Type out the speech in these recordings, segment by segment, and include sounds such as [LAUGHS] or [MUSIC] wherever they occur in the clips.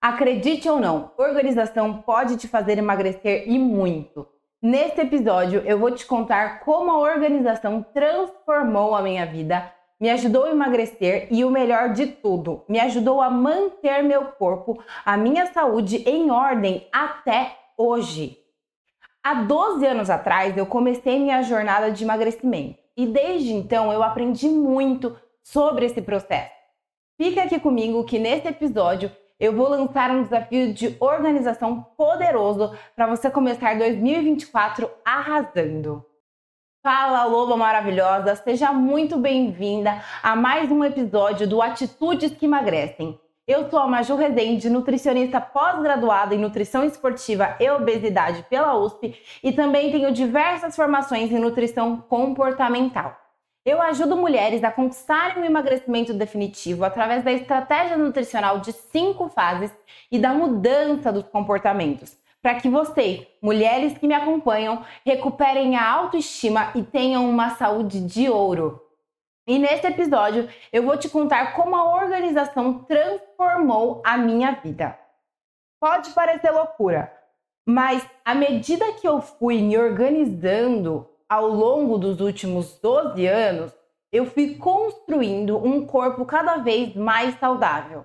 Acredite ou não, organização pode te fazer emagrecer e muito. Neste episódio, eu vou te contar como a organização transformou a minha vida, me ajudou a emagrecer e o melhor de tudo, me ajudou a manter meu corpo, a minha saúde em ordem até hoje. Há 12 anos atrás, eu comecei minha jornada de emagrecimento e desde então eu aprendi muito sobre esse processo. Fica aqui comigo que nesse episódio eu vou lançar um desafio de organização poderoso para você começar 2024 arrasando. Fala, loba maravilhosa! Seja muito bem-vinda a mais um episódio do Atitudes que Emagrecem. Eu sou a Maju Rezende, nutricionista pós-graduada em nutrição esportiva e obesidade pela USP e também tenho diversas formações em nutrição comportamental. Eu ajudo mulheres a conquistarem o emagrecimento definitivo através da estratégia nutricional de cinco fases e da mudança dos comportamentos, para que vocês, mulheres que me acompanham, recuperem a autoestima e tenham uma saúde de ouro. E nesse episódio eu vou te contar como a organização transformou a minha vida. Pode parecer loucura, mas à medida que eu fui me organizando, ao longo dos últimos 12 anos, eu fui construindo um corpo cada vez mais saudável.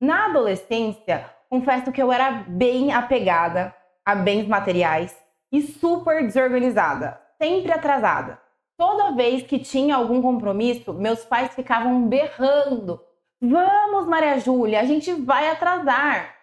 Na adolescência, confesso que eu era bem apegada a bens materiais e super desorganizada, sempre atrasada. Toda vez que tinha algum compromisso, meus pais ficavam berrando: Vamos, Maria Júlia, a gente vai atrasar.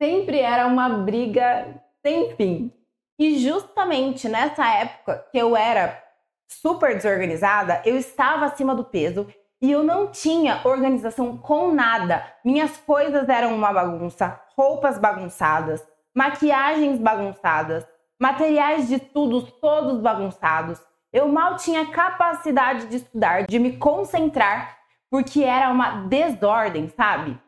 Sempre era uma briga sem fim. E justamente nessa época que eu era super desorganizada, eu estava acima do peso e eu não tinha organização com nada. Minhas coisas eram uma bagunça, roupas bagunçadas, maquiagens bagunçadas, materiais de estudos todos bagunçados. Eu mal tinha capacidade de estudar, de me concentrar, porque era uma desordem, sabe?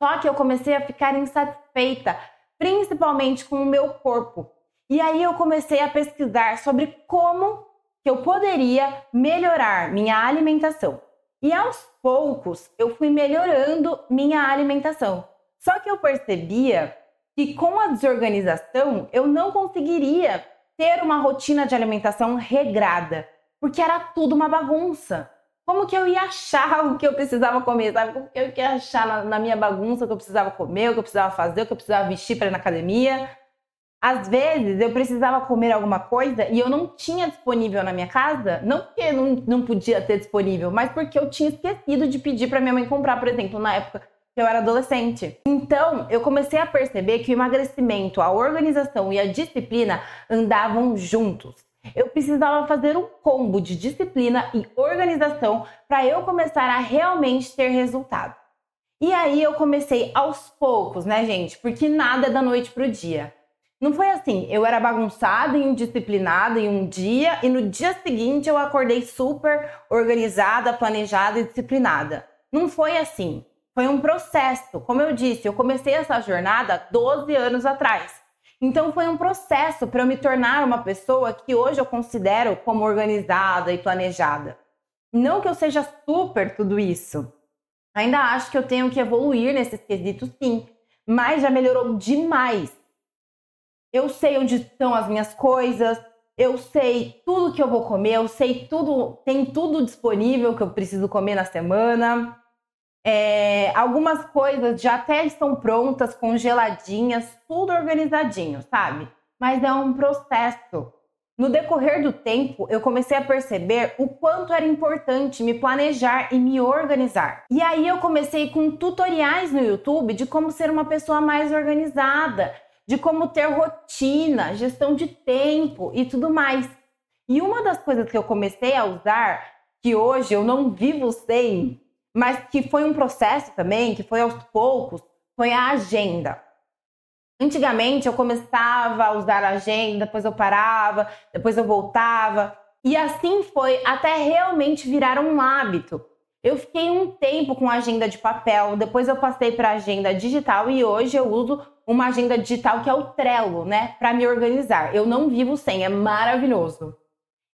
Só que eu comecei a ficar insatisfeita, principalmente com o meu corpo. E aí eu comecei a pesquisar sobre como que eu poderia melhorar minha alimentação. E aos poucos eu fui melhorando minha alimentação. Só que eu percebia que com a desorganização eu não conseguiria ter uma rotina de alimentação regrada, porque era tudo uma bagunça. Como que eu ia achar [LAUGHS] o que eu precisava comer, sabe? Como que eu ia achar na, na minha bagunça o que eu precisava comer, o que eu precisava fazer, o que eu precisava vestir para ir na academia? Às vezes eu precisava comer alguma coisa e eu não tinha disponível na minha casa, não porque não, não podia ter disponível, mas porque eu tinha esquecido de pedir para minha mãe comprar, por exemplo, na época eu era adolescente. Então, eu comecei a perceber que o emagrecimento, a organização e a disciplina andavam juntos. Eu precisava fazer um combo de disciplina e organização para eu começar a realmente ter resultado. E aí eu comecei aos poucos, né, gente? Porque nada é da noite pro dia. Não foi assim, eu era bagunçada e indisciplinada em um dia e no dia seguinte eu acordei super organizada, planejada e disciplinada. Não foi assim. Foi um processo. Como eu disse, eu comecei essa jornada 12 anos atrás. Então foi um processo para eu me tornar uma pessoa que hoje eu considero como organizada e planejada. Não que eu seja super tudo isso. Ainda acho que eu tenho que evoluir nesses quesitos sim, mas já melhorou demais eu sei onde estão as minhas coisas, eu sei tudo que eu vou comer, eu sei tudo, tem tudo disponível que eu preciso comer na semana. É, algumas coisas já até estão prontas, congeladinhas, tudo organizadinho, sabe? Mas é um processo. No decorrer do tempo, eu comecei a perceber o quanto era importante me planejar e me organizar. E aí eu comecei com tutoriais no YouTube de como ser uma pessoa mais organizada, de como ter rotina, gestão de tempo e tudo mais. E uma das coisas que eu comecei a usar, que hoje eu não vivo sem, mas que foi um processo também, que foi aos poucos, foi a agenda. Antigamente eu começava a usar a agenda, depois eu parava, depois eu voltava, e assim foi até realmente virar um hábito. Eu fiquei um tempo com agenda de papel, depois eu passei para agenda digital e hoje eu uso uma agenda digital que é o Trello, né, para me organizar. Eu não vivo sem, é maravilhoso.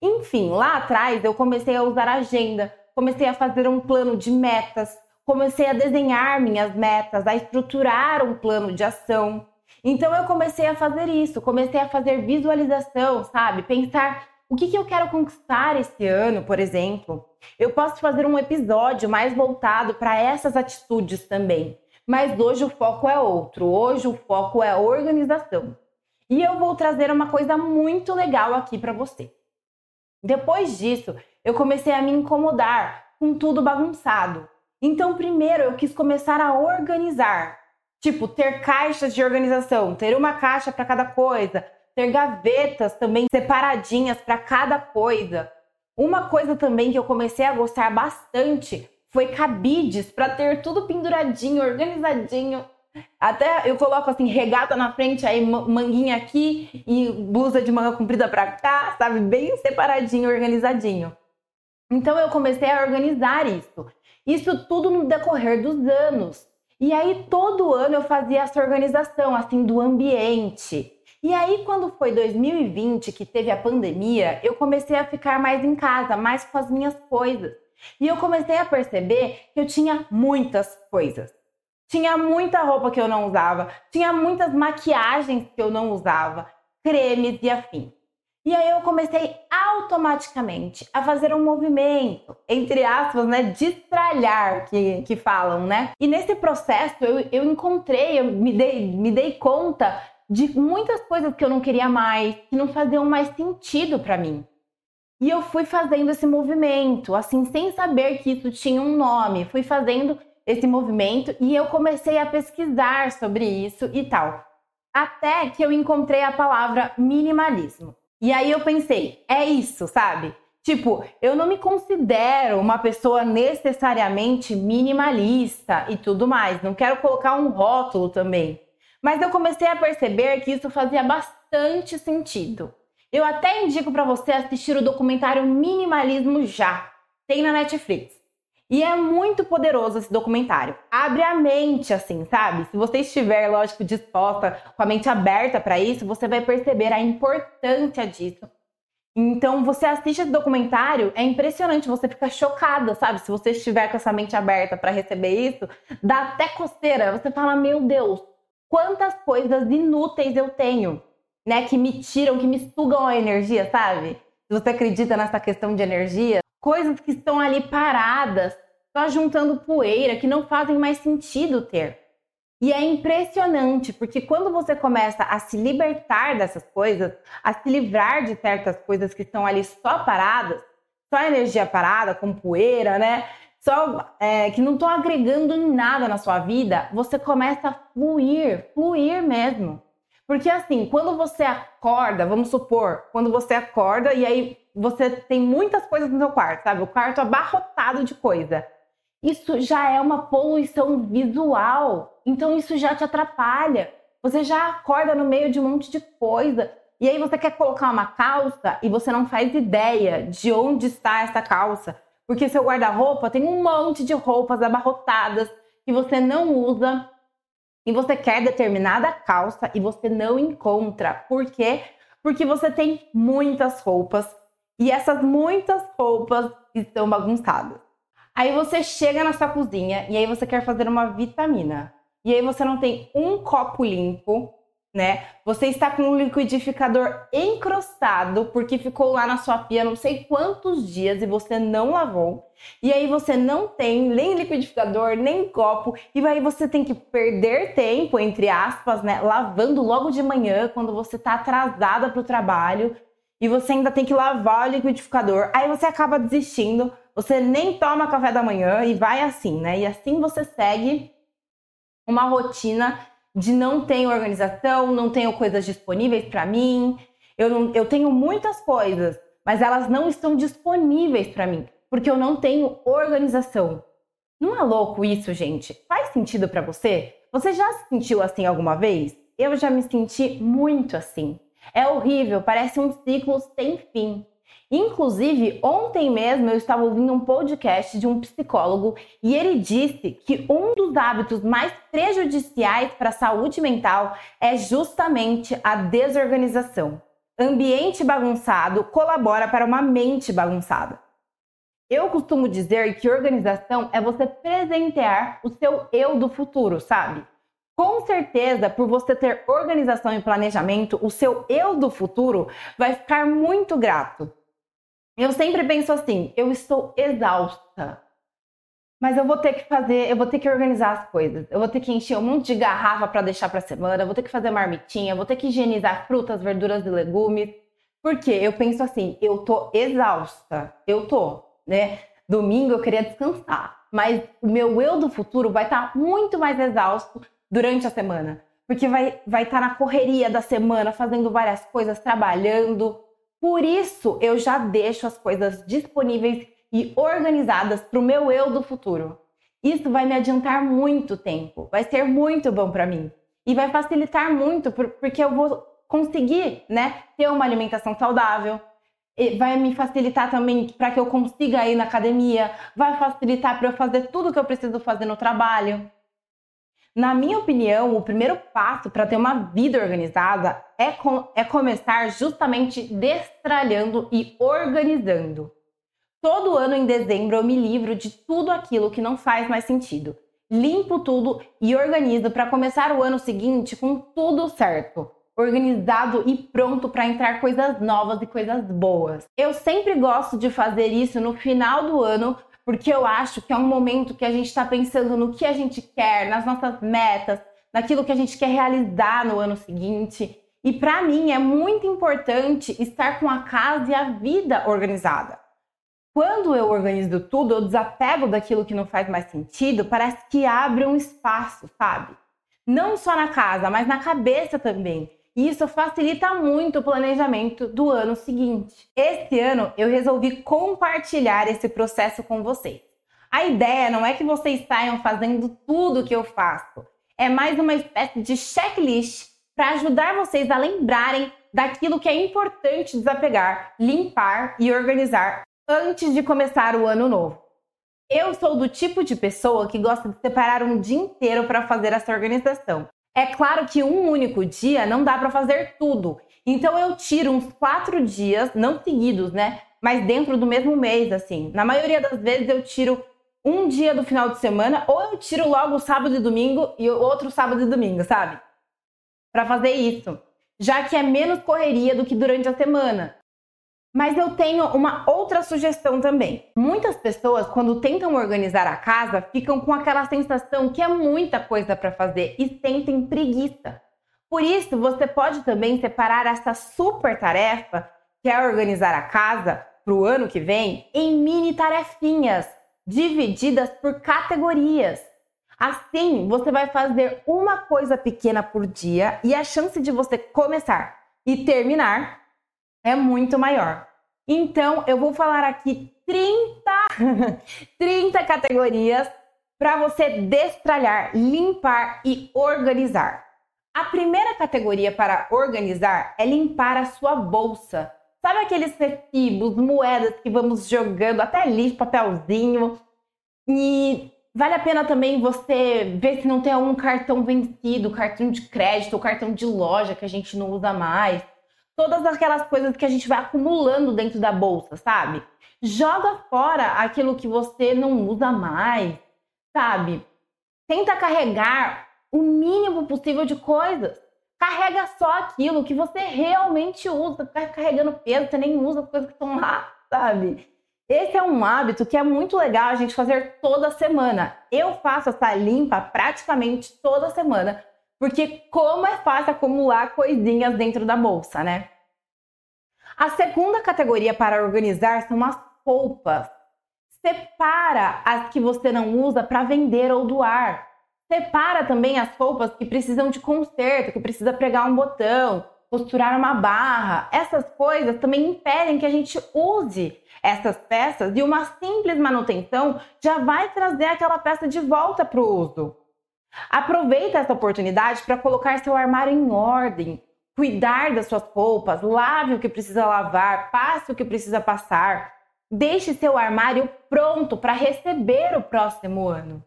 Enfim, lá atrás eu comecei a usar agenda comecei a fazer um plano de metas, comecei a desenhar minhas metas, a estruturar um plano de ação. Então eu comecei a fazer isso, comecei a fazer visualização, sabe? Pensar o que, que eu quero conquistar esse ano, por exemplo. Eu posso fazer um episódio mais voltado para essas atitudes também. Mas hoje o foco é outro. Hoje o foco é organização. E eu vou trazer uma coisa muito legal aqui para você. Depois disso, eu comecei a me incomodar com tudo bagunçado. Então, primeiro eu quis começar a organizar. Tipo, ter caixas de organização, ter uma caixa para cada coisa, ter gavetas também separadinhas para cada coisa. Uma coisa também que eu comecei a gostar bastante foi cabides para ter tudo penduradinho, organizadinho. Até eu coloco assim, regata na frente, aí manguinha aqui e blusa de manga comprida para cá, sabe? Bem separadinho, organizadinho. Então eu comecei a organizar isso. Isso tudo no decorrer dos anos. E aí todo ano eu fazia essa organização assim do ambiente. E aí quando foi 2020 que teve a pandemia, eu comecei a ficar mais em casa, mais com as minhas coisas. E eu comecei a perceber que eu tinha muitas coisas. Tinha muita roupa que eu não usava, tinha muitas maquiagens que eu não usava, cremes e afim. E aí eu comecei automaticamente a fazer um movimento, entre aspas, né, destralhar, que, que falam, né? E nesse processo eu, eu encontrei, eu me dei, me dei conta de muitas coisas que eu não queria mais, que não faziam mais sentido para mim. E eu fui fazendo esse movimento, assim, sem saber que isso tinha um nome. Fui fazendo esse movimento e eu comecei a pesquisar sobre isso e tal. Até que eu encontrei a palavra minimalismo. E aí eu pensei, é isso, sabe? Tipo, eu não me considero uma pessoa necessariamente minimalista e tudo mais. Não quero colocar um rótulo também. Mas eu comecei a perceber que isso fazia bastante sentido. Eu até indico para você assistir o documentário Minimalismo Já. Tem na Netflix. E é muito poderoso esse documentário. Abre a mente, assim, sabe? Se você estiver, lógico, disposta, com a mente aberta para isso, você vai perceber a importância disso. Então, você assiste esse documentário, é impressionante, você fica chocada, sabe? Se você estiver com essa mente aberta para receber isso, dá até coceira. Você fala, meu Deus, quantas coisas inúteis eu tenho, né? Que me tiram, que me sugam a energia, sabe? Se você acredita nessa questão de energia, coisas que estão ali paradas, só juntando poeira, que não fazem mais sentido ter. E é impressionante, porque quando você começa a se libertar dessas coisas, a se livrar de certas coisas que estão ali só paradas, só energia parada, com poeira, né? Só é, que não estão agregando em nada na sua vida, você começa a fluir, fluir mesmo. Porque assim, quando você acorda, vamos supor, quando você acorda e aí você tem muitas coisas no seu quarto, sabe? O quarto abarrotado de coisa. Isso já é uma poluição visual. Então isso já te atrapalha. Você já acorda no meio de um monte de coisa. E aí você quer colocar uma calça e você não faz ideia de onde está essa calça. Porque seu guarda-roupa tem um monte de roupas abarrotadas que você não usa. E você quer determinada calça e você não encontra. Por quê? Porque você tem muitas roupas e essas muitas roupas estão bagunçadas. Aí você chega na sua cozinha e aí você quer fazer uma vitamina. E aí você não tem um copo limpo, né? Você está com um liquidificador encrostado porque ficou lá na sua pia não sei quantos dias e você não lavou. E aí você não tem nem liquidificador, nem copo, e aí você tem que perder tempo, entre aspas, né, lavando logo de manhã quando você está atrasada para o trabalho e você ainda tem que lavar o liquidificador. Aí você acaba desistindo, você nem toma café da manhã e vai assim, né? E assim você segue uma rotina de não tenho organização, não tenho coisas disponíveis para mim. Eu, não, eu tenho muitas coisas, mas elas não estão disponíveis para mim, porque eu não tenho organização. Não é louco isso, gente? Faz sentido para você? Você já se sentiu assim alguma vez? Eu já me senti muito assim. É horrível, parece um ciclo sem fim. Inclusive, ontem mesmo eu estava ouvindo um podcast de um psicólogo e ele disse que um dos hábitos mais prejudiciais para a saúde mental é justamente a desorganização. Ambiente bagunçado colabora para uma mente bagunçada. Eu costumo dizer que organização é você presentear o seu eu do futuro, sabe? Com certeza, por você ter organização e planejamento, o seu eu do futuro vai ficar muito grato. Eu sempre penso assim: eu estou exausta, mas eu vou ter que fazer, eu vou ter que organizar as coisas. Eu vou ter que encher um monte de garrafa para deixar para semana, eu vou ter que fazer marmitinha, eu vou ter que higienizar frutas, verduras e legumes. Porque eu penso assim, eu tô exausta, eu tô, né? Domingo eu queria descansar, mas o meu eu do futuro vai estar tá muito mais exausto durante a semana, porque vai vai estar tá na correria da semana, fazendo várias coisas, trabalhando. Por isso eu já deixo as coisas disponíveis e organizadas para o meu eu do futuro. Isso vai me adiantar muito tempo, vai ser muito bom para mim e vai facilitar muito porque eu vou conseguir, né, ter uma alimentação saudável, vai me facilitar também para que eu consiga ir na academia, vai facilitar para eu fazer tudo que eu preciso fazer no trabalho. Na minha opinião, o primeiro passo para ter uma vida organizada é, com, é começar justamente destralhando e organizando. Todo ano em dezembro eu me livro de tudo aquilo que não faz mais sentido. Limpo tudo e organizo para começar o ano seguinte com tudo certo organizado e pronto para entrar coisas novas e coisas boas. Eu sempre gosto de fazer isso no final do ano, porque eu acho que é um momento que a gente está pensando no que a gente quer, nas nossas metas, naquilo que a gente quer realizar no ano seguinte. E para mim é muito importante estar com a casa e a vida organizada. Quando eu organizo tudo, eu desapego daquilo que não faz mais sentido, parece que abre um espaço, sabe? Não só na casa, mas na cabeça também. E isso facilita muito o planejamento do ano seguinte. Esse ano eu resolvi compartilhar esse processo com vocês. A ideia não é que vocês saiam fazendo tudo que eu faço, é mais uma espécie de checklist para ajudar vocês a lembrarem daquilo que é importante desapegar, limpar e organizar antes de começar o ano novo. Eu sou do tipo de pessoa que gosta de separar um dia inteiro para fazer essa organização. É claro que um único dia não dá para fazer tudo. Então eu tiro uns quatro dias, não seguidos, né? Mas dentro do mesmo mês, assim. Na maioria das vezes eu tiro um dia do final de semana, ou eu tiro logo sábado e domingo e outro sábado e domingo, sabe? Para fazer isso. Já que é menos correria do que durante a semana. Mas eu tenho uma outra sugestão também. Muitas pessoas, quando tentam organizar a casa, ficam com aquela sensação que é muita coisa para fazer e sentem preguiça. Por isso, você pode também separar essa super tarefa, que é organizar a casa, para o ano que vem, em mini tarefinhas, divididas por categorias. Assim, você vai fazer uma coisa pequena por dia e a chance de você começar e terminar é muito maior. Então, eu vou falar aqui 30, 30 [LAUGHS] categorias para você destralhar, limpar e organizar. A primeira categoria para organizar é limpar a sua bolsa. Sabe aqueles recibos, moedas que vamos jogando até lixo, papelzinho? E vale a pena também você ver se não tem algum cartão vencido, cartão de crédito ou cartão de loja que a gente não usa mais todas aquelas coisas que a gente vai acumulando dentro da bolsa, sabe? Joga fora aquilo que você não usa mais, sabe? Tenta carregar o mínimo possível de coisas. Carrega só aquilo que você realmente usa. Ficar carregando peso, você nem usa as coisas que estão lá, sabe? Esse é um hábito que é muito legal a gente fazer toda semana. Eu faço essa limpa praticamente toda semana porque como é fácil acumular coisinhas dentro da bolsa, né? A segunda categoria para organizar são as roupas. Separa as que você não usa para vender ou doar. Separa também as roupas que precisam de conserto, que precisa pregar um botão, costurar uma barra. Essas coisas também impedem que a gente use essas peças e uma simples manutenção já vai trazer aquela peça de volta para o uso. Aproveita essa oportunidade para colocar seu armário em ordem, cuidar das suas roupas, lave o que precisa lavar, passe o que precisa passar. Deixe seu armário pronto para receber o próximo ano.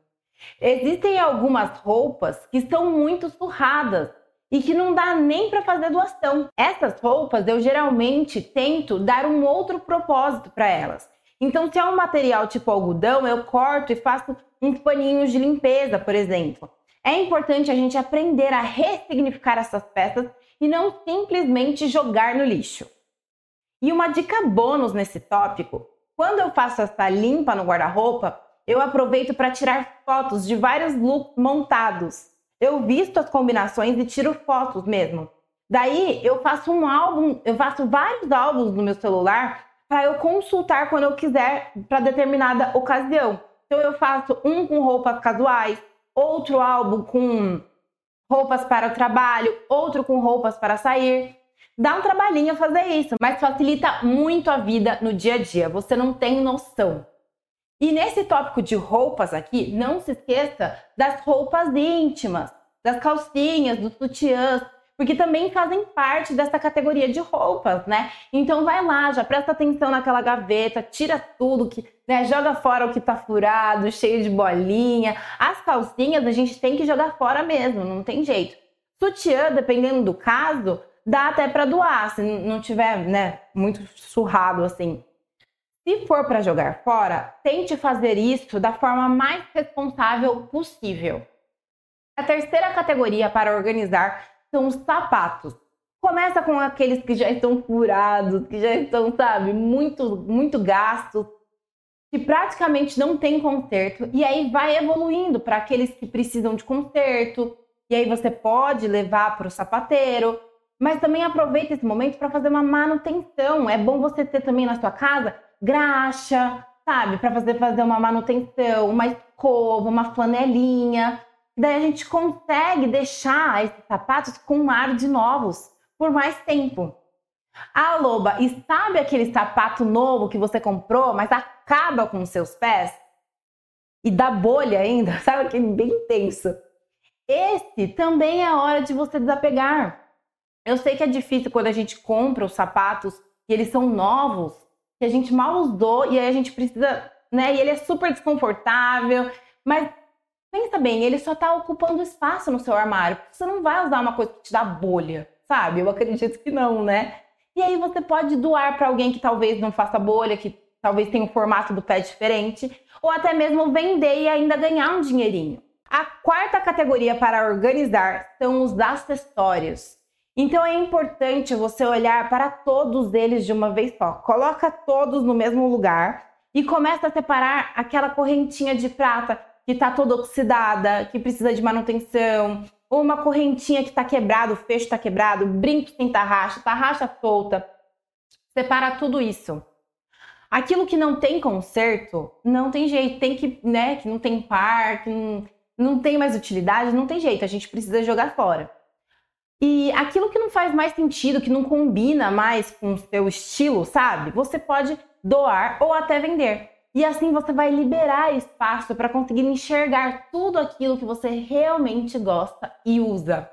Existem algumas roupas que são muito surradas e que não dá nem para fazer doação. Essas roupas eu geralmente tento dar um outro propósito para elas. Então, se é um material tipo algodão, eu corto e faço paninhos de limpeza, por exemplo. É importante a gente aprender a ressignificar essas peças e não simplesmente jogar no lixo. E uma dica bônus nesse tópico: quando eu faço essa limpa no guarda-roupa, eu aproveito para tirar fotos de vários looks montados. Eu visto as combinações e tiro fotos mesmo. Daí eu faço um álbum, eu faço vários álbuns no meu celular para eu consultar quando eu quiser para determinada ocasião. Então eu faço um com roupas casuais, outro álbum com roupas para o trabalho, outro com roupas para sair. Dá um trabalhinho fazer isso, mas facilita muito a vida no dia a dia. Você não tem noção. E nesse tópico de roupas aqui, não se esqueça das roupas íntimas, das calcinhas, dos sutiãs, porque também fazem parte dessa categoria de roupas, né? Então vai lá, já presta atenção naquela gaveta, tira tudo que, né, joga fora o que tá furado, cheio de bolinha. As calcinhas a gente tem que jogar fora mesmo, não tem jeito. Sutiã, dependendo do caso, dá até para doar, se não tiver, né, muito surrado assim. Se for para jogar fora, tente fazer isso da forma mais responsável possível. A terceira categoria para organizar são os sapatos. Começa com aqueles que já estão furados, que já estão, sabe, muito, muito gastos, que praticamente não tem conserto, e aí vai evoluindo para aqueles que precisam de conserto, e aí você pode levar para o sapateiro, mas também aproveita esse momento para fazer uma manutenção. É bom você ter também na sua casa graxa, sabe? Para fazer, fazer uma manutenção, uma escova, uma flanelinha. Daí a gente consegue deixar esses sapatos com um ar de novos por mais tempo. Ah, Loba, e sabe aquele sapato novo que você comprou, mas acaba com os seus pés? E dá bolha ainda, [LAUGHS] sabe aquele bem intenso? Esse também é a hora de você desapegar. Eu sei que é difícil quando a gente compra os sapatos e eles são novos, que a gente mal usou e aí a gente precisa, né? E ele é super desconfortável, mas pensa bem, ele só tá ocupando espaço no seu armário. Você não vai usar uma coisa que te dá bolha, sabe? Eu acredito que não, né? E aí você pode doar para alguém que talvez não faça bolha, que talvez tenha um formato do pé diferente, ou até mesmo vender e ainda ganhar um dinheirinho. A quarta categoria para organizar são os acessórios. Então é importante você olhar para todos eles de uma vez só. Coloca todos no mesmo lugar e começa a separar aquela correntinha de prata que está toda oxidada, que precisa de manutenção, ou uma correntinha que está quebrada, o fecho está quebrado, brinco sem tarraxa, tarraxa solta. Separa tudo isso. Aquilo que não tem conserto, não tem jeito, tem que, né, que não tem par, que não, não tem mais utilidade, não tem jeito, a gente precisa jogar fora. E aquilo que não faz mais sentido, que não combina mais com o seu estilo, sabe? Você pode doar ou até vender. E assim você vai liberar espaço para conseguir enxergar tudo aquilo que você realmente gosta e usa.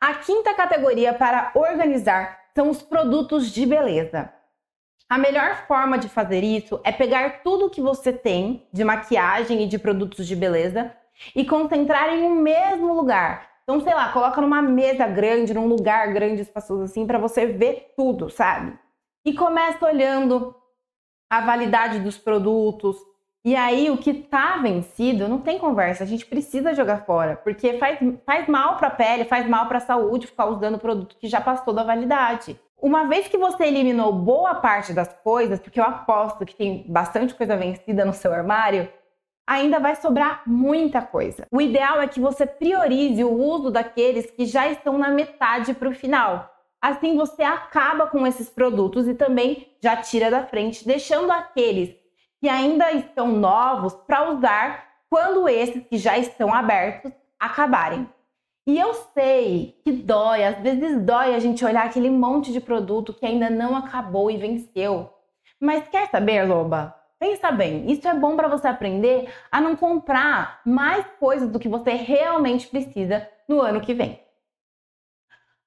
A quinta categoria para organizar são os produtos de beleza. A melhor forma de fazer isso é pegar tudo que você tem de maquiagem e de produtos de beleza e concentrar em um mesmo lugar, então, sei lá, coloca numa mesa grande, num lugar grande, espaçoso assim, para você ver tudo, sabe? E começa olhando a validade dos produtos. E aí, o que tá vencido, não tem conversa, a gente precisa jogar fora, porque faz, faz mal para a pele, faz mal para a saúde ficar usando produto que já passou da validade. Uma vez que você eliminou boa parte das coisas, porque eu aposto que tem bastante coisa vencida no seu armário, ainda vai sobrar muita coisa. O ideal é que você priorize o uso daqueles que já estão na metade para o final. Assim você acaba com esses produtos e também já tira da frente, deixando aqueles que ainda estão novos para usar quando esses que já estão abertos acabarem. E eu sei que dói, às vezes dói a gente olhar aquele monte de produto que ainda não acabou e venceu. Mas quer saber, Loba? Pensa bem, isso é bom para você aprender a não comprar mais coisas do que você realmente precisa no ano que vem.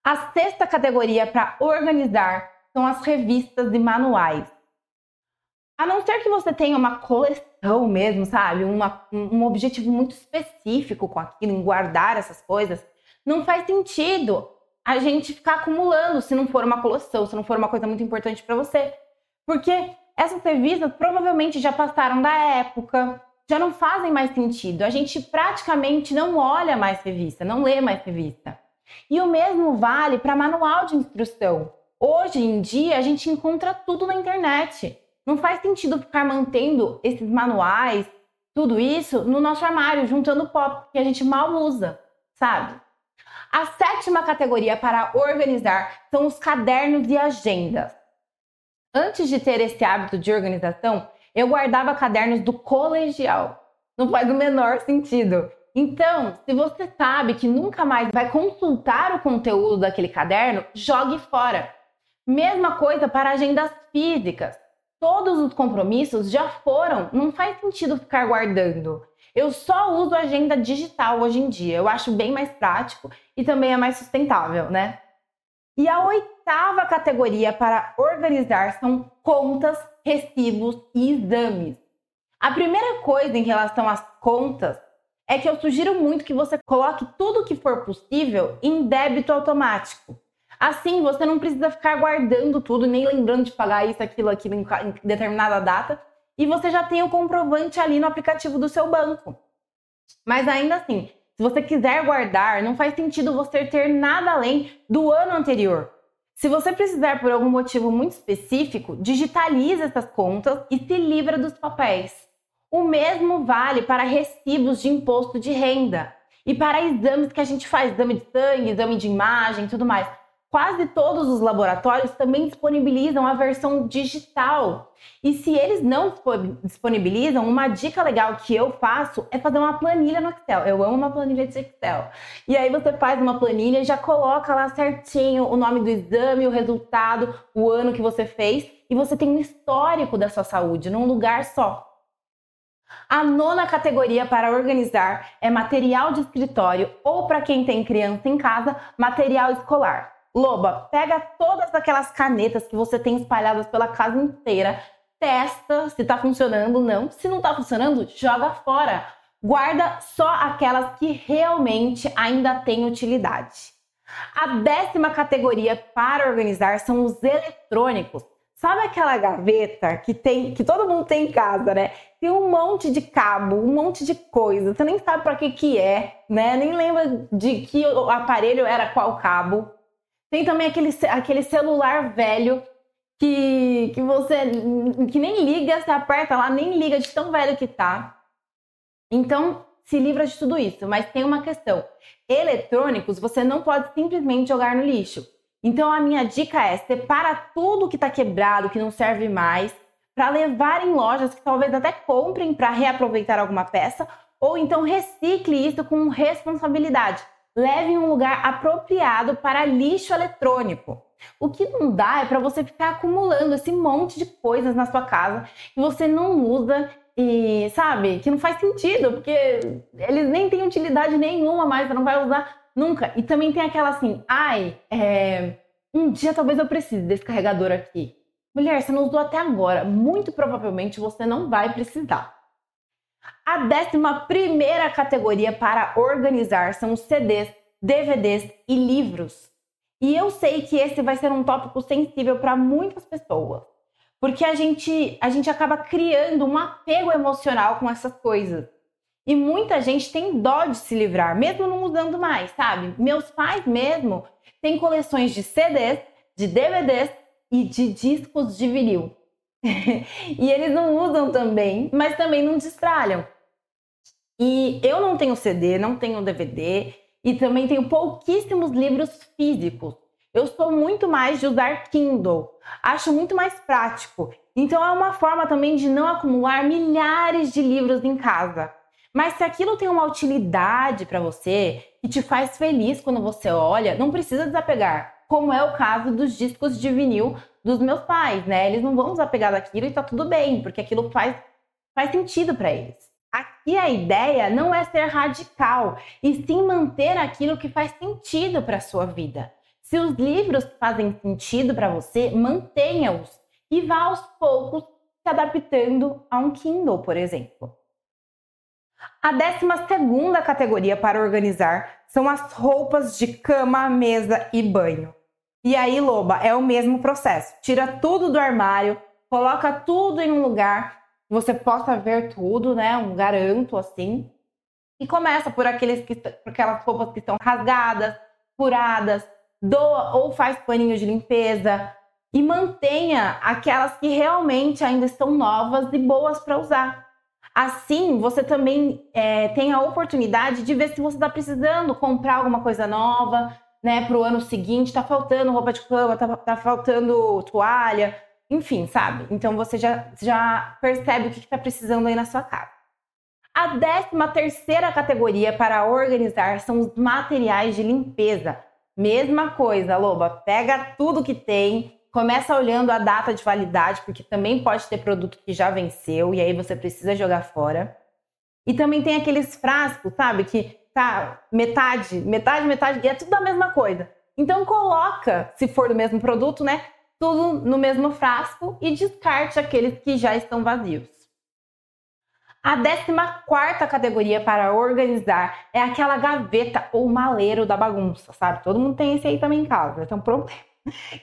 A sexta categoria para organizar são as revistas e manuais. A não ser que você tenha uma coleção mesmo, sabe? Uma, um objetivo muito específico com aquilo, em guardar essas coisas, não faz sentido a gente ficar acumulando se não for uma coleção, se não for uma coisa muito importante para você. Porque Essas revistas provavelmente já passaram da época, já não fazem mais sentido. A gente praticamente não olha mais revista, não lê mais revista. E o mesmo vale para manual de instrução. Hoje em dia a gente encontra tudo na internet. Não faz sentido ficar mantendo esses manuais, tudo isso no nosso armário, juntando pó, que a gente mal usa, sabe? A sétima categoria para organizar são os cadernos e agendas. Antes de ter esse hábito de organização, eu guardava cadernos do colegial. Não faz o menor sentido. Então, se você sabe que nunca mais vai consultar o conteúdo daquele caderno, jogue fora. Mesma coisa para agendas físicas. Todos os compromissos já foram, não faz sentido ficar guardando. Eu só uso agenda digital hoje em dia. Eu acho bem mais prático e também é mais sustentável, né? E a oitava categoria para organizar são contas, recibos e exames. A primeira coisa em relação às contas é que eu sugiro muito que você coloque tudo que for possível em débito automático. Assim, você não precisa ficar guardando tudo, nem lembrando de pagar isso, aquilo, aquilo em determinada data, e você já tem o comprovante ali no aplicativo do seu banco. Mas ainda assim, se você quiser guardar, não faz sentido você ter nada além do ano anterior. Se você precisar por algum motivo muito específico, digitalize essas contas e se livra dos papéis. O mesmo vale para recibos de imposto de renda e para exames que a gente faz, exame de sangue, exame de imagem, tudo mais. Quase todos os laboratórios também disponibilizam a versão digital. E se eles não disponibilizam, uma dica legal que eu faço é fazer uma planilha no Excel. Eu amo uma planilha de Excel. E aí você faz uma planilha e já coloca lá certinho o nome do exame, o resultado, o ano que você fez, e você tem um histórico da sua saúde num lugar só. A nona categoria para organizar é material de escritório ou para quem tem criança em casa, material escolar. Loba, pega todas aquelas canetas que você tem espalhadas pela casa inteira, testa se tá funcionando ou não. Se não tá funcionando, joga fora. Guarda só aquelas que realmente ainda têm utilidade. A décima categoria para organizar são os eletrônicos. Sabe aquela gaveta que tem, que todo mundo tem em casa, né? Tem um monte de cabo, um monte de coisa. Você nem sabe para que que é, né? Nem lembra de que aparelho era qual cabo. Tem também aquele, aquele celular velho que, que você que nem liga, você aperta lá, nem liga de tão velho que tá. Então, se livra de tudo isso. Mas tem uma questão: eletrônicos você não pode simplesmente jogar no lixo. Então, a minha dica é: separa tudo que está quebrado, que não serve mais, para levar em lojas que talvez até comprem para reaproveitar alguma peça, ou então recicle isso com responsabilidade leve em um lugar apropriado para lixo eletrônico. O que não dá é para você ficar acumulando esse monte de coisas na sua casa que você não usa e, sabe, que não faz sentido, porque eles nem têm utilidade nenhuma mais, você não vai usar nunca. E também tem aquela assim, ai, é, um dia talvez eu precise desse carregador aqui. Mulher, você não usou até agora. Muito provavelmente você não vai precisar. A décima primeira categoria para organizar são os CDs, DVDs e livros. E eu sei que esse vai ser um tópico sensível para muitas pessoas, porque a gente, a gente acaba criando um apego emocional com essas coisas. E muita gente tem dó de se livrar, mesmo não usando mais, sabe? Meus pais mesmo têm coleções de CDs, de DVDs e de discos de vinil. [LAUGHS] e eles não usam também, mas também não destralham. E eu não tenho CD, não tenho DVD e também tenho pouquíssimos livros físicos. Eu sou muito mais de usar Kindle. Acho muito mais prático. Então é uma forma também de não acumular milhares de livros em casa. Mas se aquilo tem uma utilidade para você e te faz feliz quando você olha, não precisa desapegar. Como é o caso dos discos de vinil dos meus pais, né? Eles não vão desapegar daquilo e tá tudo bem, porque aquilo faz, faz sentido para eles. Aqui a ideia não é ser radical, e sim manter aquilo que faz sentido para sua vida. Se os livros fazem sentido para você, mantenha-os e vá aos poucos se adaptando a um Kindle, por exemplo. A décima segunda categoria para organizar são as roupas de cama, mesa e banho. E aí, Loba, é o mesmo processo. Tira tudo do armário, coloca tudo em um lugar que você possa ver tudo, né? Um garanto assim. E começa por aqueles que por aquelas roupas que estão rasgadas, furadas, doa ou faz paninho de limpeza e mantenha aquelas que realmente ainda estão novas e boas para usar. Assim, você também é, tem a oportunidade de ver se você está precisando comprar alguma coisa nova, né, para o ano seguinte. Está faltando roupa de cama, está tá faltando toalha, enfim, sabe? Então você já, já percebe o que está precisando aí na sua casa. A décima terceira categoria para organizar são os materiais de limpeza. Mesma coisa, Loba, pega tudo que tem, começa olhando a data de validade, porque também pode ter produto que já venceu e aí você precisa jogar fora. E também tem aqueles frascos, sabe, que tá metade, metade, metade, e é tudo a mesma coisa. Então coloca, se for do mesmo produto, né, tudo no mesmo frasco e descarte aqueles que já estão vazios. A 14 categoria para organizar é aquela gaveta ou maleiro da bagunça, sabe? Todo mundo tem esse aí também em casa, esse é um problema.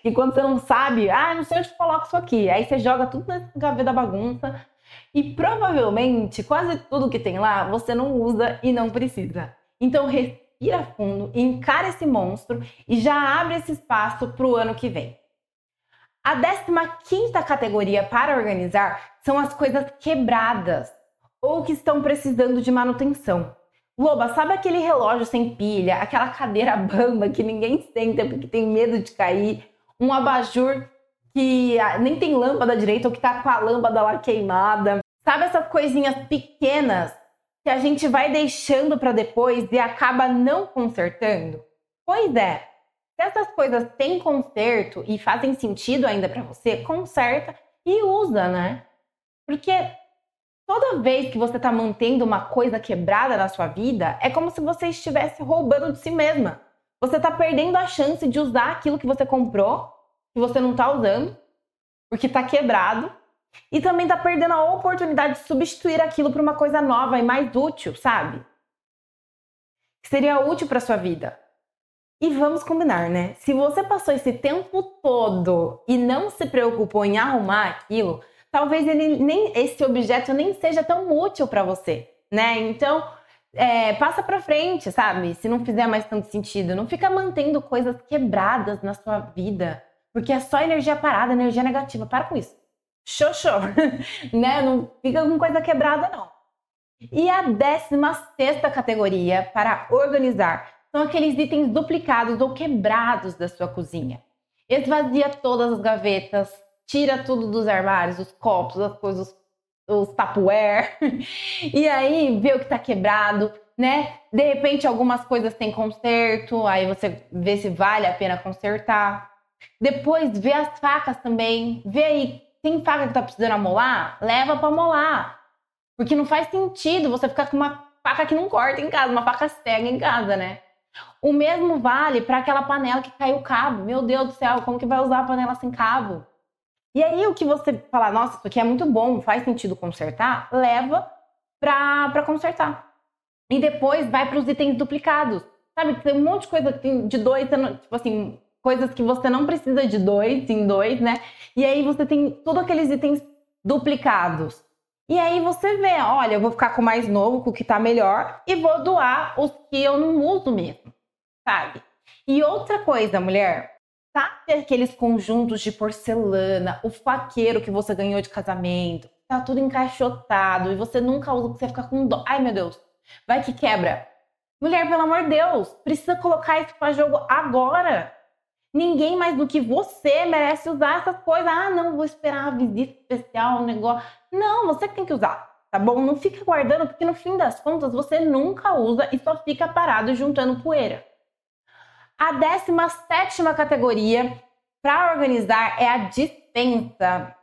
E quando você não sabe, ah, não sei onde coloco isso aqui, aí você joga tudo nessa gaveta da bagunça e provavelmente quase tudo que tem lá você não usa e não precisa. Então respira fundo, encara esse monstro e já abre esse espaço para o ano que vem. A 15 categoria para organizar são as coisas quebradas ou que estão precisando de manutenção. Loba, sabe aquele relógio sem pilha, aquela cadeira [LAUGHS] bamba que ninguém senta porque tem medo de cair, um abajur que ah, nem tem lâmpada direita ou que tá com a lâmpada lá queimada? Sabe essas coisinhas pequenas que a gente vai deixando para depois e acaba não consertando? Pois é, se essas coisas têm conserto e fazem sentido ainda para você, conserta e usa, né? Porque toda vez que você está mantendo uma coisa quebrada na sua vida, é como se você estivesse roubando de si mesma. Você está perdendo a chance de usar aquilo que você comprou, que você não está usando, porque está quebrado. E também está perdendo a oportunidade de substituir aquilo por uma coisa nova e mais útil, sabe? Que seria útil para sua vida. E vamos combinar, né? Se você passou esse tempo todo e não se preocupou em arrumar aquilo, talvez ele nem esse objeto nem seja tão útil para você, né? Então, é, passa para frente, sabe? Se não fizer mais tanto sentido, não fica mantendo coisas quebradas na sua vida, porque é só energia parada, energia negativa. Para com isso. Show. [LAUGHS] né? Não fica com coisa quebrada, não. E a décima sexta categoria para organizar são aqueles itens duplicados ou quebrados da sua cozinha. Esvazia todas as gavetas, tira tudo dos armários, os copos, as coisas, os tupperware, [LAUGHS] e aí vê o que tá quebrado, né? De repente algumas coisas têm conserto, aí você vê se vale a pena consertar. Depois vê as facas também, vê aí, tem faca que tá precisando amolar? Leva para molar. Porque não faz sentido você ficar com uma faca que não corta em casa, uma faca cega em casa, né? O mesmo vale para aquela panela que caiu o cabo. Meu Deus do céu, como que vai usar a panela sem cabo? E aí o que você falar, nossa, isso aqui é muito bom, faz sentido consertar, leva para consertar. E depois vai para os itens duplicados. Sabe, tem um monte de coisa de dois, tipo assim, coisas que você não precisa de dois em dois, né? E aí você tem todos aqueles itens duplicados. E aí você vê, olha, eu vou ficar com o mais novo, com o que tá melhor, e vou doar os que eu não uso mesmo, sabe? E outra coisa, mulher, Sabe aqueles conjuntos de porcelana, o faqueiro que você ganhou de casamento, tá tudo encaixotado e você nunca usa, você fica com dó. Ai, meu Deus, vai que quebra. Mulher, pelo amor de Deus, precisa colocar isso para jogo agora. Ninguém mais do que você merece usar essas coisas. Ah, não, vou esperar uma visita especial, um negócio. Não, você que tem que usar, tá bom? Não fica guardando, porque no fim das contas você nunca usa e só fica parado juntando poeira. A 17 categoria para organizar é a dispensa.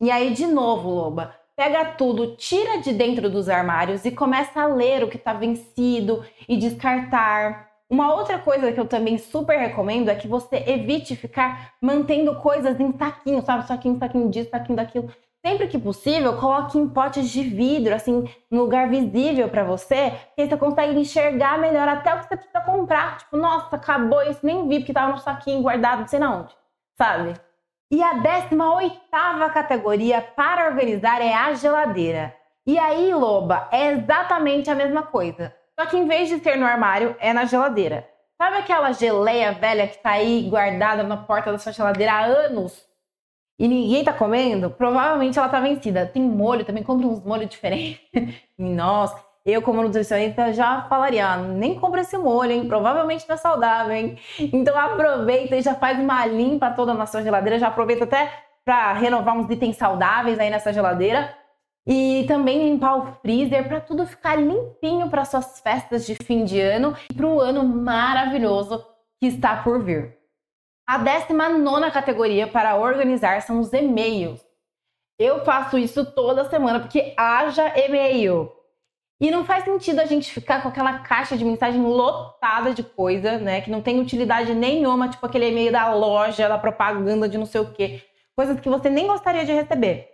E aí, de novo, Loba, pega tudo, tira de dentro dos armários e começa a ler o que está vencido e descartar. Uma outra coisa que eu também super recomendo é que você evite ficar mantendo coisas em saquinho, sabe? Saquinho, saquinho disso, saquinho daquilo. Sempre que possível, coloque em potes de vidro, assim, no lugar visível para você, que aí você consegue enxergar melhor até o que você precisa comprar. Tipo, nossa, acabou isso, nem vi porque tava no saquinho guardado, não sei na onde, sabe? E a 18 categoria para organizar é a geladeira. E aí, Loba, é exatamente a mesma coisa. Só que em vez de ser no armário, é na geladeira. Sabe aquela geleia velha que tá aí guardada na porta da sua geladeira há anos? E ninguém tá comendo? Provavelmente ela tá vencida. Tem molho, também compra uns molhos diferentes. [LAUGHS] Nossa, eu, como nutricionista, já falaria: ah, nem compra esse molho, hein? Provavelmente não é saudável, hein? Então aproveita e já faz uma limpa toda na sua geladeira. Já aproveita até para renovar uns itens saudáveis aí nessa geladeira. E também limpar o freezer para tudo ficar limpinho para suas festas de fim de ano e para o ano maravilhoso que está por vir. A 19 categoria para organizar são os e-mails. Eu faço isso toda semana porque haja e-mail. E não faz sentido a gente ficar com aquela caixa de mensagem lotada de coisa, né? Que não tem utilidade nenhuma, tipo aquele e-mail da loja, da propaganda de não sei o quê. Coisas que você nem gostaria de receber.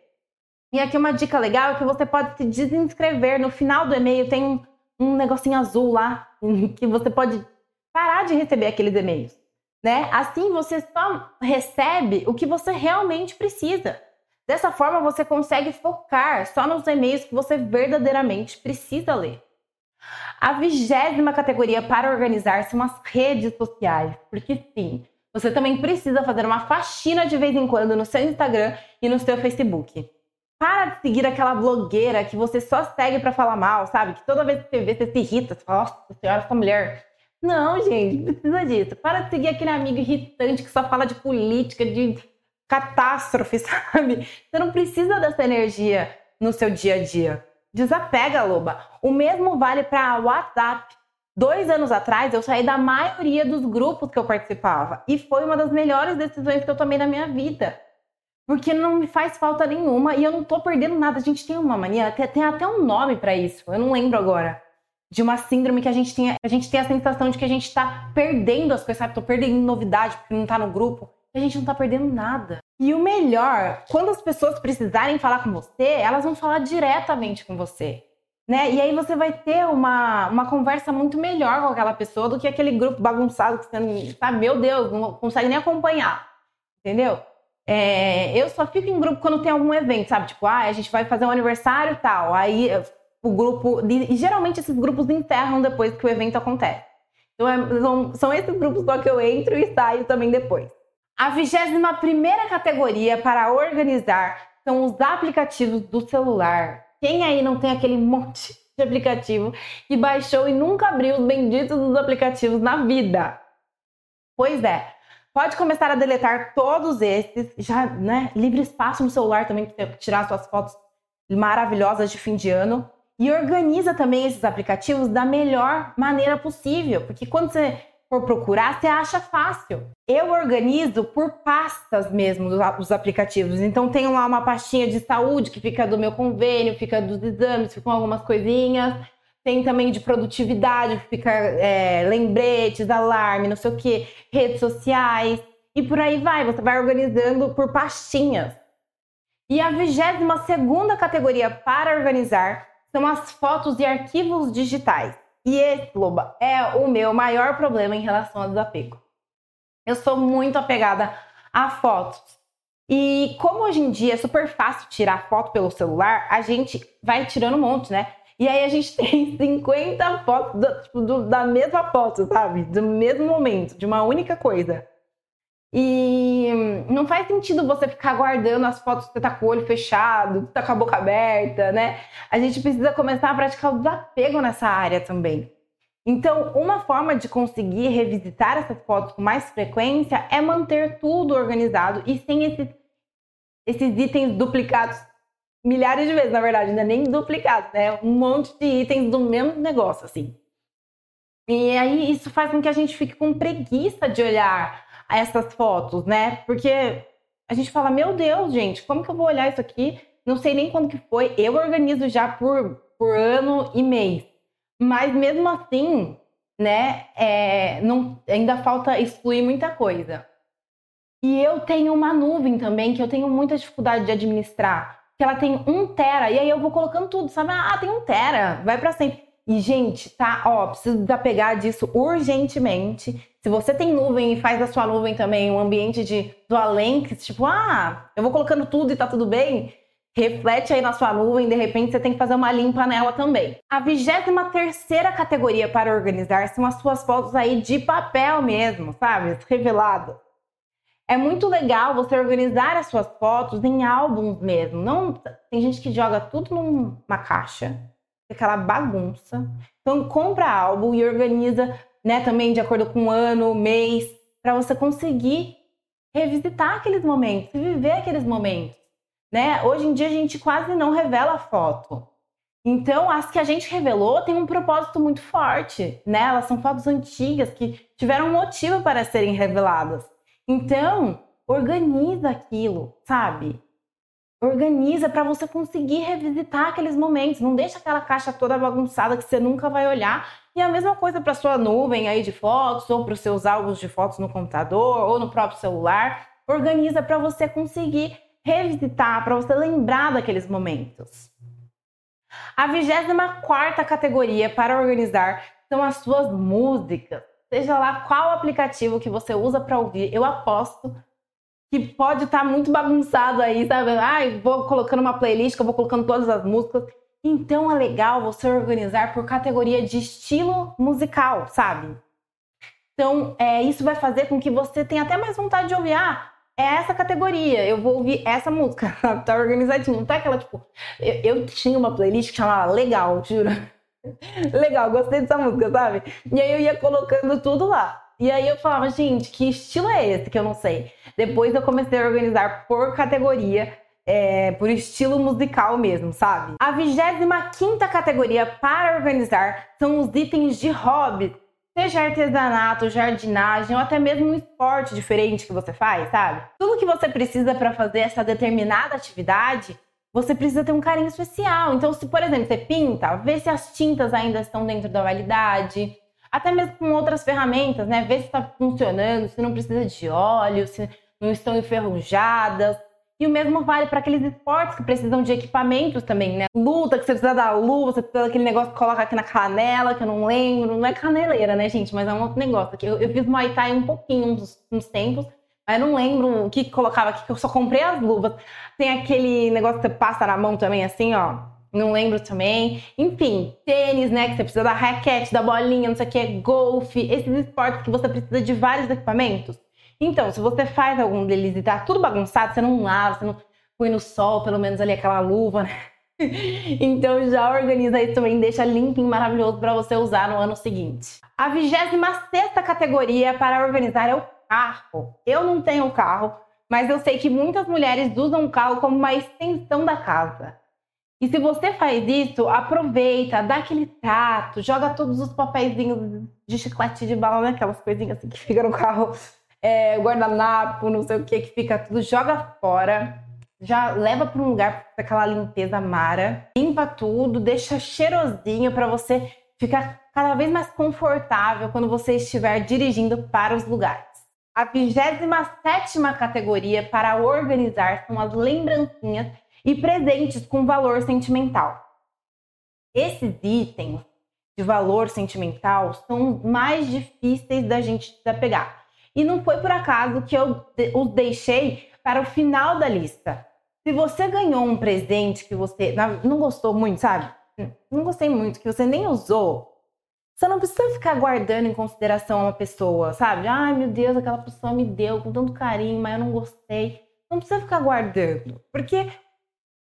E aqui uma dica legal é que você pode se desinscrever. No final do e-mail tem um, um negocinho azul lá, [LAUGHS] que você pode parar de receber aqueles e-mails. Né? Assim você só recebe o que você realmente precisa. Dessa forma, você consegue focar só nos e-mails que você verdadeiramente precisa ler. A vigésima categoria para organizar são as redes sociais, porque sim, você também precisa fazer uma faxina de vez em quando no seu Instagram e no seu Facebook. Para de seguir aquela blogueira que você só segue para falar mal, sabe? Que toda vez que você vê, você se irrita, você fala, nossa senhora, essa mulher. Não, gente, precisa disso. Para de seguir aquele amigo irritante que só fala de política, de catástrofe, [LAUGHS] sabe? Você não precisa dessa energia no seu dia a dia. Desapega, loba. O mesmo vale para WhatsApp. Dois anos atrás, eu saí da maioria dos grupos que eu participava. E foi uma das melhores decisões que eu tomei na minha vida. Porque não me faz falta nenhuma e eu não tô perdendo nada. A gente tem uma mania, tem até um nome para isso, eu não lembro agora. De uma síndrome que a gente tem, a gente tem a sensação de que a gente tá perdendo as coisas, sabe? Tô perdendo novidade porque não tá no grupo a gente não tá perdendo nada. E o melhor, quando as pessoas precisarem falar com você, elas vão falar diretamente com você. Né? E aí você vai ter uma, uma conversa muito melhor com aquela pessoa do que aquele grupo bagunçado que você sabe, meu Deus, não consegue nem acompanhar. Entendeu? É, eu só fico em grupo quando tem algum evento, sabe? Tipo, ah, a gente vai fazer um aniversário tal. Aí o grupo. E geralmente esses grupos enterram depois que o evento acontece. Então é, são, são esses grupos só que eu entro e saio também depois. A 21 primeira categoria para organizar são os aplicativos do celular. Quem aí não tem aquele monte de aplicativo que baixou e nunca abriu os benditos dos aplicativos na vida? Pois é, pode começar a deletar todos esses, já, né? Livre espaço no celular também para tirar suas fotos maravilhosas de fim de ano. E organiza também esses aplicativos da melhor maneira possível, porque quando você for procurar, você acha fácil. Eu organizo por pastas mesmo dos aplicativos. Então tenho lá uma pastinha de saúde que fica do meu convênio, fica dos exames, ficam algumas coisinhas. Tem também de produtividade, fica é, lembretes, alarme, não sei o que, redes sociais. E por aí vai, você vai organizando por pastinhas. E a 22 segunda categoria para organizar são as fotos e arquivos digitais. E esse, Loba, é o meu maior problema em relação ao desapego. Eu sou muito apegada a fotos. E como hoje em dia é super fácil tirar foto pelo celular, a gente vai tirando um monte, né? E aí a gente [LAUGHS] tem 50 fotos do, tipo, do, da mesma foto, sabe? Do mesmo momento, de uma única coisa. E não faz sentido você ficar guardando as fotos que você tá com o olho fechado, que tá com a boca aberta, né? A gente precisa começar a praticar o desapego nessa área também. Então, uma forma de conseguir revisitar essas fotos com mais frequência é manter tudo organizado e sem esses, esses itens duplicados milhares de vezes, na verdade, ainda é nem duplicados, né? Um monte de itens do mesmo negócio, assim. E aí isso faz com que a gente fique com preguiça de olhar essas fotos, né? Porque a gente fala, meu Deus, gente, como que eu vou olhar isso aqui? Não sei nem quando que foi. Eu organizo já por, por ano e mês. Mas mesmo assim, né, é, não, ainda falta excluir muita coisa. E eu tenho uma nuvem também que eu tenho muita dificuldade de administrar. Que ela tem um tera, e aí eu vou colocando tudo, sabe? Ah, tem um tera, vai para sempre. E, gente, tá, ó, preciso desapegar disso urgentemente. Se você tem nuvem e faz da sua nuvem também um ambiente de, do além, que tipo, ah, eu vou colocando tudo e tá tudo bem, reflete aí na sua nuvem, de repente você tem que fazer uma limpa nela também. A 23 terceira categoria para organizar são as suas fotos aí de papel mesmo, sabe? Revelado. É muito legal você organizar as suas fotos em álbuns mesmo. Não tem gente que joga tudo numa caixa, aquela bagunça. Então compra álbum e organiza, né, também de acordo com o ano, mês, para você conseguir revisitar aqueles momentos, viver aqueles momentos, né? Hoje em dia a gente quase não revela foto. Então, as que a gente revelou têm um propósito muito forte, né? Elas são fotos antigas que tiveram motivo para serem reveladas. Então, organiza aquilo, sabe? Organiza para você conseguir revisitar aqueles momentos. Não deixa aquela caixa toda bagunçada que você nunca vai olhar. E a mesma coisa para sua nuvem aí de fotos, ou para os seus álbuns de fotos no computador, ou no próprio celular. Organiza para você conseguir revisitar, para você lembrar daqueles momentos. A 24 categoria para organizar são as suas músicas. Seja lá qual aplicativo que você usa para ouvir, eu aposto que pode estar tá muito bagunçado aí, sabe? Ai, vou colocando uma playlist que eu vou colocando todas as músicas. Então é legal você organizar por categoria de estilo musical, sabe? Então, é, isso vai fazer com que você tenha até mais vontade de ouvir. Ah, é essa categoria, eu vou ouvir essa música. [LAUGHS] tá organizadinho. Não tá aquela, tipo. Eu, eu tinha uma playlist que chamava Legal, juro. [LAUGHS] Legal, gostei dessa música, sabe? E aí eu ia colocando tudo lá. E aí eu falava, gente, que estilo é esse que eu não sei? Depois eu comecei a organizar por categoria, é, por estilo musical mesmo, sabe? A 25 categoria para organizar são os itens de hobby, seja artesanato, jardinagem ou até mesmo um esporte diferente que você faz, sabe? Tudo que você precisa para fazer essa determinada atividade você precisa ter um carinho especial. Então, se, por exemplo, você pinta, vê se as tintas ainda estão dentro da validade, até mesmo com outras ferramentas, né? Ver se está funcionando, se não precisa de óleo, se não estão enferrujadas. E o mesmo vale para aqueles esportes que precisam de equipamentos também, né? Luta, que você precisa da luva, você precisa daquele negócio que coloca aqui na canela, que eu não lembro. Não é caneleira, né, gente? Mas é um outro negócio. Eu, eu fiz Muay Thai um pouquinho, uns, uns tempos, mas não lembro o que colocava aqui, que eu só comprei as luvas. Tem aquele negócio que você passa na mão também, assim, ó não lembro também. Enfim, tênis, né? Que você precisa da raquete, da bolinha, não sei o que, golfe, esses esportes que você precisa de vários equipamentos. Então, se você faz algum deles e tá tudo bagunçado, você não lava, você não põe no sol, pelo menos ali aquela luva, né? [LAUGHS] Então já organiza isso também, deixa limpinho, maravilhoso para você usar no ano seguinte. A 26 categoria para organizar é o carro. Eu não tenho carro, mas eu sei que muitas mulheres usam o carro como uma extensão da casa. E se você faz isso, aproveita, dá aquele trato, joga todos os papéis de chiclete de bala, né? Aquelas coisinhas assim que ficam no carro, é, guardanapo, não sei o que, que fica tudo, joga fora. Já leva para um lugar para aquela limpeza mara, limpa tudo, deixa cheirosinho para você ficar cada vez mais confortável quando você estiver dirigindo para os lugares. A 27 categoria para organizar são as lembrancinhas e presentes com valor sentimental. Esses itens de valor sentimental são mais difíceis da gente desapegar. E não foi por acaso que eu os deixei para o final da lista. Se você ganhou um presente que você não gostou muito, sabe? Não gostei muito, que você nem usou, você não precisa ficar guardando em consideração uma pessoa, sabe? Ai, meu Deus, aquela pessoa me deu com tanto carinho, mas eu não gostei. Não precisa ficar guardando, porque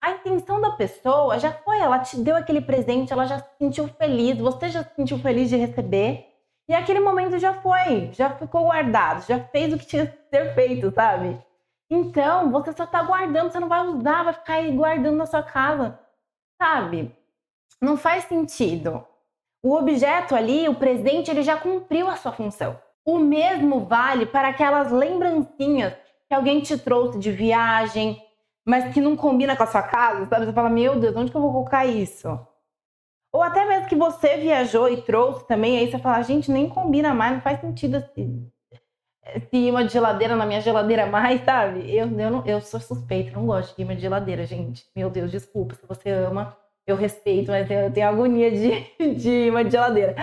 a intenção da pessoa já foi, ela te deu aquele presente, ela já se sentiu feliz, você já se sentiu feliz de receber. E aquele momento já foi, já ficou guardado, já fez o que tinha que ser feito, sabe? Então, você só tá guardando, você não vai usar, vai ficar aí guardando na sua casa, sabe? Não faz sentido. O objeto ali, o presente, ele já cumpriu a sua função. O mesmo vale para aquelas lembrancinhas que alguém te trouxe de viagem, mas que não combina com a sua casa, sabe? Você fala, meu Deus, onde que eu vou colocar isso? Ou até mesmo que você viajou e trouxe também, aí você fala, gente, nem combina mais, não faz sentido esse imã de geladeira na minha geladeira mais, sabe? Eu, eu, não, eu sou suspeita, não gosto de imã de geladeira, gente. Meu Deus, desculpa, se você ama, Eu respeito, mas eu tenho agonia de, [LAUGHS] de imã de geladeira.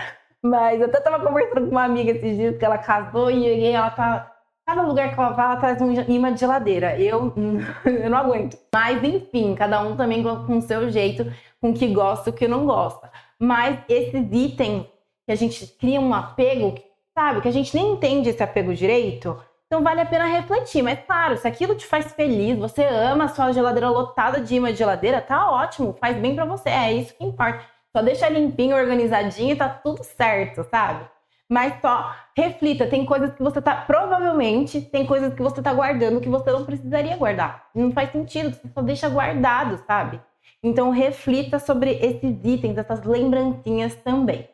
Mas eu até tava conversando com uma amiga esses dias que ela casou e ela tá. Cada lugar que ela vai, ela traz um imã de geladeira. Eu, [LAUGHS] eu não aguento. Mas, enfim, cada um também com o seu jeito, com o que gosta e o que não gosta. Mas esses itens que a gente cria um apego, sabe? Que a gente nem entende esse apego direito. Então vale a pena refletir. Mas claro, se aquilo te faz feliz, você ama a sua geladeira lotada de imã de geladeira, tá ótimo, faz bem para você. É isso que importa. Só deixa limpinho, organizadinho e tá tudo certo, sabe? Mas só reflita, tem coisas que você tá provavelmente tem coisas que você tá guardando que você não precisaria guardar. Não faz sentido, você só deixa guardado, sabe? Então reflita sobre esses itens, essas lembrancinhas também.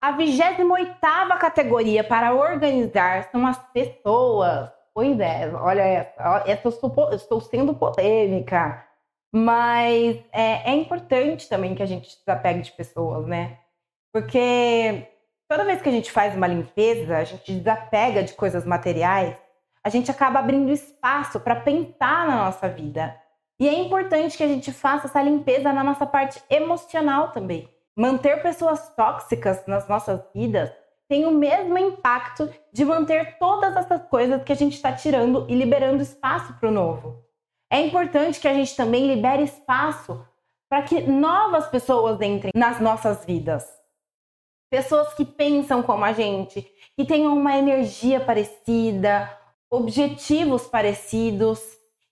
A 28 categoria para organizar são as pessoas. Pois é, olha essa, essa eu estou, estou sendo polêmica. Mas é, é, importante também que a gente se desapegue de pessoas, né? Porque toda vez que a gente faz uma limpeza, a gente desapega de coisas materiais, a gente acaba abrindo espaço para pensar na nossa vida. E é importante que a gente faça essa limpeza na nossa parte emocional também. Manter pessoas tóxicas nas nossas vidas tem o mesmo impacto de manter todas essas coisas que a gente está tirando e liberando espaço para o novo. É importante que a gente também libere espaço para que novas pessoas entrem nas nossas vidas. Pessoas que pensam como a gente, que tenham uma energia parecida, objetivos parecidos,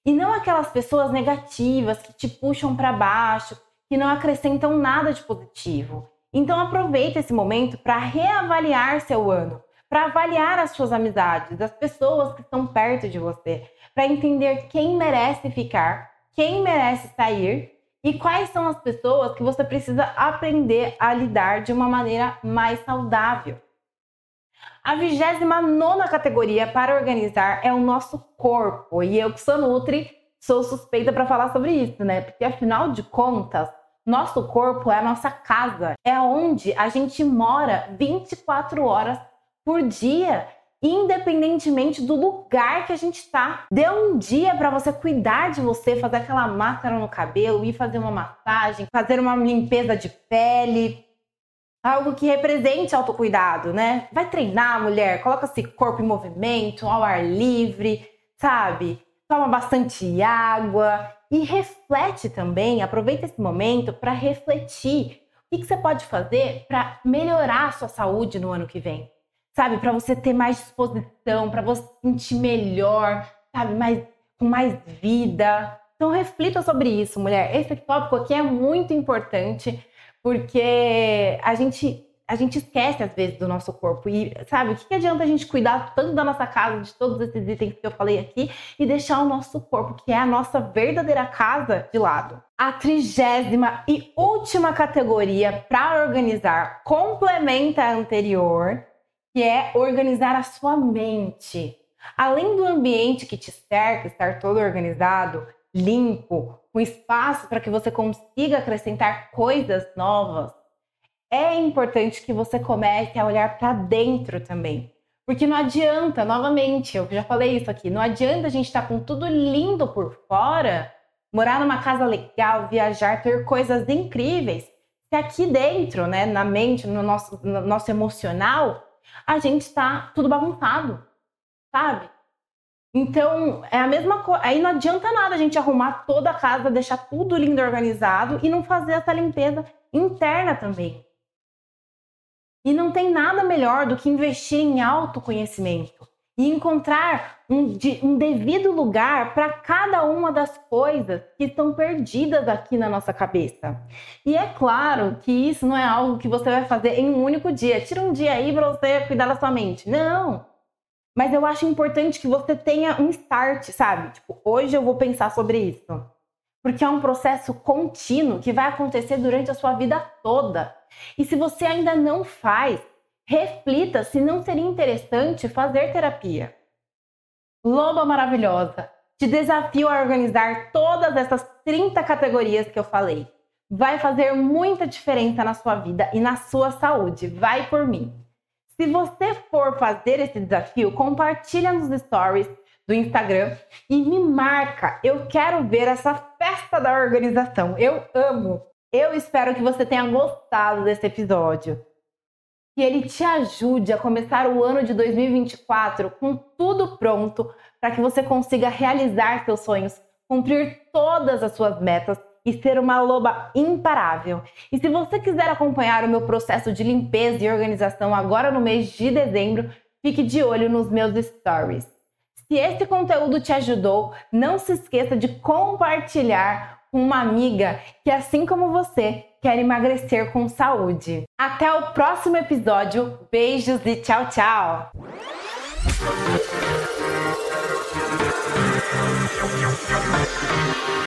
e não aquelas pessoas negativas que te puxam para baixo, que não acrescentam nada de positivo. Então aproveite esse momento para reavaliar seu ano, para avaliar as suas amizades, as pessoas que estão perto de você, para entender quem merece ficar, quem merece sair e quais são as pessoas que você precisa aprender a lidar de uma maneira mais saudável. A 29 categoria para organizar é o nosso corpo. E eu, que sou Nutri, sou suspeita para falar sobre isso, né? Porque afinal de contas, nosso corpo é a nossa casa, é onde a gente mora 24 horas por dia, independentemente do lugar que a gente está. Dê um dia para você cuidar de você, fazer aquela máscara no cabelo, ir fazer uma massagem, fazer uma limpeza de pele, algo que represente autocuidado, né? Vai treinar, mulher, coloca esse corpo em movimento, ao ar livre, sabe? Toma bastante água e reflete também, aproveita esse momento para refletir o que, você pode fazer para melhorar a sua saúde no ano que vem. Sabe, para você ter mais disposição, para você se sentir melhor, sabe, mais, com mais vida. Então reflita sobre isso, mulher. Esse tópico aqui é muito importante porque a gente a gente esquece às vezes do nosso corpo e sabe o que, que adianta a gente cuidar tanto da nossa casa, de todos esses itens que eu falei aqui e deixar o nosso corpo, que é a nossa verdadeira casa, de lado. A trigésima e última categoria para organizar complementa a anterior, que é organizar a sua mente. Além do ambiente que te cerca estar todo organizado, limpo, com espaço para que você consiga acrescentar coisas novas, é importante que você comece a olhar para dentro também. Porque não adianta, novamente, eu já falei isso aqui, não adianta a gente estar tá com tudo lindo por fora, morar numa casa legal, viajar, ter coisas incríveis, se aqui dentro, né, na mente, no nosso, no nosso emocional, a gente está tudo bagunçado, sabe? Então, é a mesma coisa. Aí não adianta nada a gente arrumar toda a casa, deixar tudo lindo organizado e não fazer essa limpeza interna também. E não tem nada melhor do que investir em autoconhecimento e encontrar um, um devido lugar para cada uma das coisas que estão perdidas aqui na nossa cabeça. E é claro que isso não é algo que você vai fazer em um único dia. Tira um dia aí para você cuidar da sua mente. Não! Mas eu acho importante que você tenha um start, sabe? Tipo, hoje eu vou pensar sobre isso. Porque é um processo contínuo que vai acontecer durante a sua vida toda. E se você ainda não faz, reflita se não seria interessante fazer terapia. Loba maravilhosa, te desafio a organizar todas essas 30 categorias que eu falei. Vai fazer muita diferença na sua vida e na sua saúde. Vai por mim. Se você for fazer esse desafio, compartilha nos stories do Instagram e me marca. Eu quero ver essa festa da organização. Eu amo Eu espero que você tenha gostado desse episódio. Que ele te ajude a começar o ano de 2024 com tudo pronto para que você consiga realizar seus sonhos, cumprir todas as suas metas e ser uma loba imparável. E se você quiser acompanhar o meu processo de limpeza e organização agora no mês de dezembro, fique de olho nos meus stories. Se esse conteúdo te ajudou, não se esqueça de compartilhar com uma amiga que, assim como você, quer emagrecer com saúde. Até o próximo episódio. Beijos e tchau, tchau!